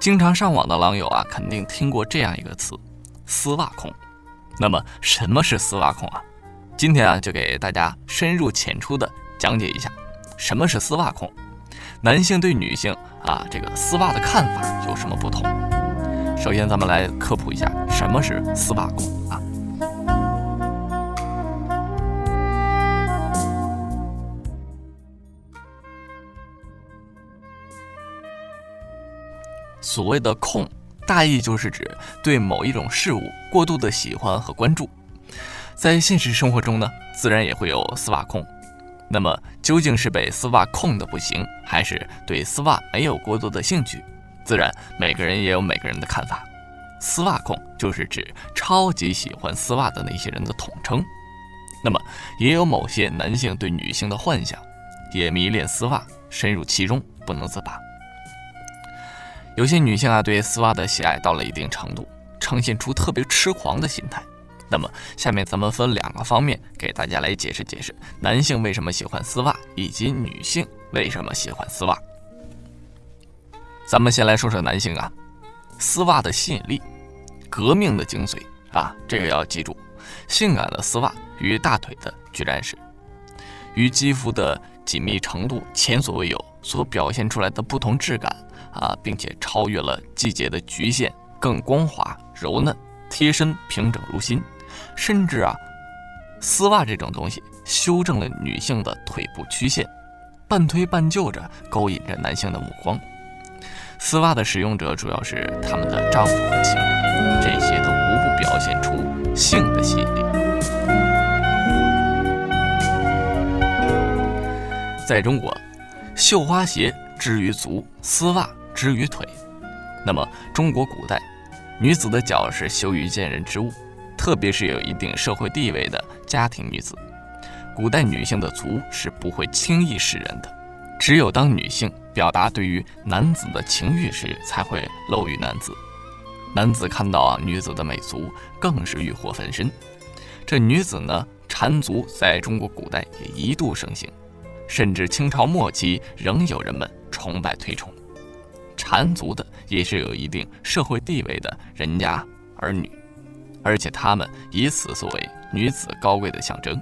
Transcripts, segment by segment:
经常上网的狼友啊，肯定听过这样一个词“丝袜控”。那么，什么是丝袜控啊？今天啊，就给大家深入浅出的讲解一下什么是丝袜控，男性对女性啊这个丝袜的看法有什么不同。首先，咱们来科普一下什么是丝袜控啊。所谓的控，大意就是指对某一种事物过度的喜欢和关注。在现实生活中呢，自然也会有丝袜控。那么，究竟是被丝袜控的不行，还是对丝袜没有过多的兴趣？自然，每个人也有每个人的看法。丝袜控就是指超级喜欢丝袜的那些人的统称。那么，也有某些男性对女性的幻想，也迷恋丝袜，深入其中不能自拔。有些女性啊，对丝袜的喜爱到了一定程度，呈现出特别痴狂的心态。那么，下面咱们分两个方面给大家来解释解释，男性为什么喜欢丝袜，以及女性为什么喜欢丝袜。咱们先来说说男性啊，丝袜的吸引力，革命的精髓啊，这个要记住，性感的丝袜与大腿的居然是与肌肤的紧密程度前所未有所表现出来的不同质感啊，并且超越了季节的局限，更光滑柔嫩，贴身平整如新。甚至啊，丝袜这种东西修正了女性的腿部曲线，半推半就着勾引着男性的目光。丝袜的使用者主要是他们的丈夫和情人，这些都无不表现出性的吸引力。在中国，绣花鞋之于足，丝袜之于腿。那么，中国古代女子的脚是羞于见人之物。特别是有一定社会地位的家庭女子，古代女性的足是不会轻易示人的，只有当女性表达对于男子的情欲时，才会露于男子。男子看到啊女子的美足，更是欲火焚身。这女子呢，缠足在中国古代也一度盛行，甚至清朝末期仍有人们崇拜推崇。缠足的也是有一定社会地位的人家儿女。而且他们以此作为女子高贵的象征。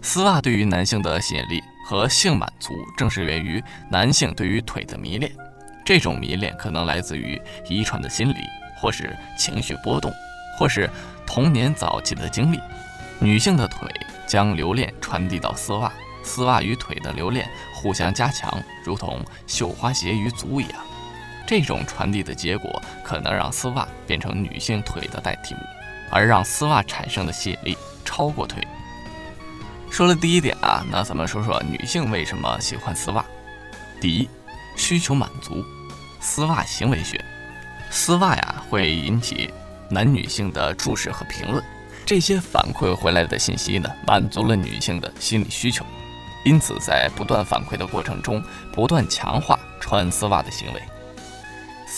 丝袜对于男性的吸引力和性满足，正是源于男性对于腿的迷恋。这种迷恋可能来自于遗传的心理，或是情绪波动，或是童年早期的经历。女性的腿将留恋传递到丝袜，丝袜与腿的留恋互相加强，如同绣花鞋与足一样。这种传递的结果，可能让丝袜变成女性腿的代替物。而让丝袜产生的吸引力超过腿。说了第一点啊，那咱们说说女性为什么喜欢丝袜。第一，需求满足，丝袜行为学。丝袜呀会引起男女性的注视和评论，这些反馈回来的信息呢，满足了女性的心理需求，因此在不断反馈的过程中，不断强化穿丝袜的行为。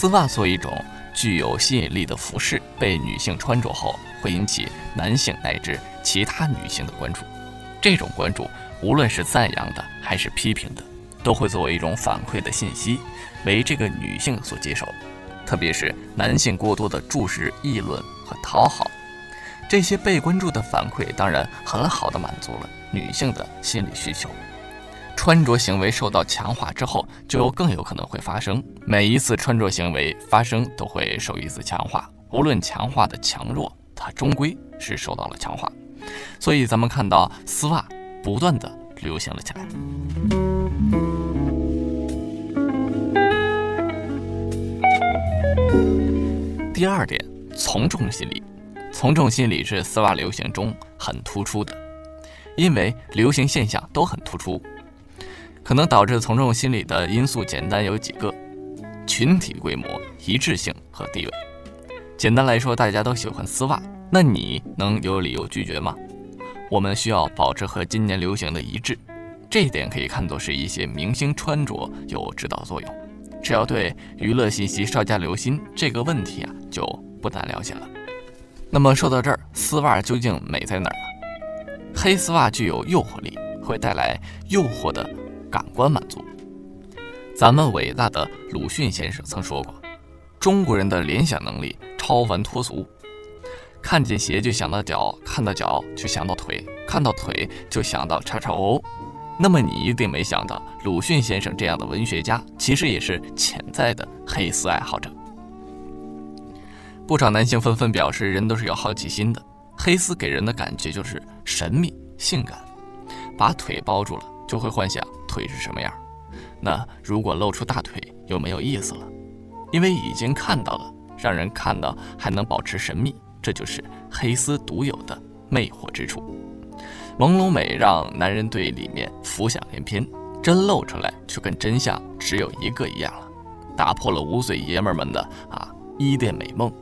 丝袜作为一种。具有吸引力的服饰被女性穿着后，会引起男性乃至其他女性的关注。这种关注，无论是赞扬的还是批评的，都会作为一种反馈的信息，为这个女性所接受。特别是男性过多的注视、议论和讨好，这些被关注的反馈，当然很好的满足了女性的心理需求。穿着行为受到强化之后，就更有可能会发生。每一次穿着行为发生，都会受一次强化。无论强化的强弱，它终归是受到了强化。所以，咱们看到丝袜不断的流行了起来。第二点，从众心理。从众心理是丝袜流行中很突出的，因为流行现象都很突出。可能导致从众心理的因素，简单有几个：群体规模、一致性和地位。简单来说，大家都喜欢丝袜，那你能有理由拒绝吗？我们需要保持和今年流行的一致，这一点可以看作是一些明星穿着有指导作用。只要对娱乐信息稍加留心，这个问题啊就不难了解了。那么说到这儿，丝袜究竟美在哪儿呢？黑丝袜具有诱惑力，会带来诱惑的。感官满足。咱们伟大的鲁迅先生曾说过：“中国人的联想能力超凡脱俗，看见鞋就想到脚，看到脚就想到腿，看到腿就想到叉叉 O。那么你一定没想到，鲁迅先生这样的文学家，其实也是潜在的黑丝爱好者。不少男性纷纷表示，人都是有好奇心的，黑丝给人的感觉就是神秘、性感，把腿包住了，就会幻想腿是什么样。那如果露出大腿，又没有意思了，因为已经看到了，让人看到还能保持神秘，这就是黑丝独有的魅惑之处。朦胧美让男人对里面浮想联翩，真露出来就跟真相只有一个一样了，打破了五岁爷们们的啊伊甸美梦。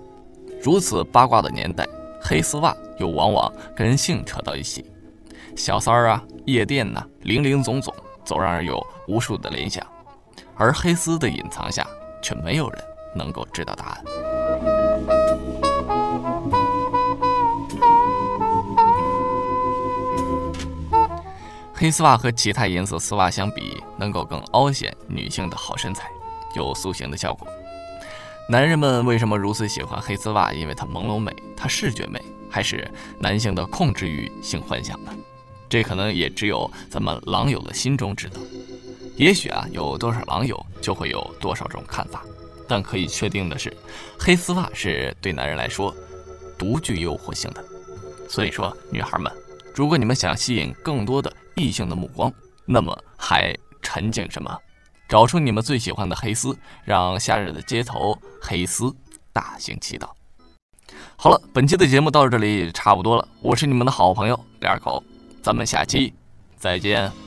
如此八卦的年代，黑丝袜又往往跟性扯到一起，小三儿啊，夜店呐，零零总总，总让人有无数的联想。而黑丝的隐藏下，却没有人能够知道答案。黑丝袜和其他颜色丝袜相比，能够更凹显女性的好身材，有塑形的效果。男人们为什么如此喜欢黑丝袜？因为它朦胧美，它视觉美，还是男性的控制欲性幻想呢？这可能也只有咱们狼友的心中知道。也许啊，有多少狼友就会有多少种看法。但可以确定的是，黑丝袜是对男人来说独具诱惑性的。所以说，女孩们，如果你们想吸引更多的异性的目光，那么还沉静什么？找出你们最喜欢的黑丝，让夏日的街头黑丝大行其道。好了，本期的节目到这里差不多了。我是你们的好朋友李二狗，咱们下期再见。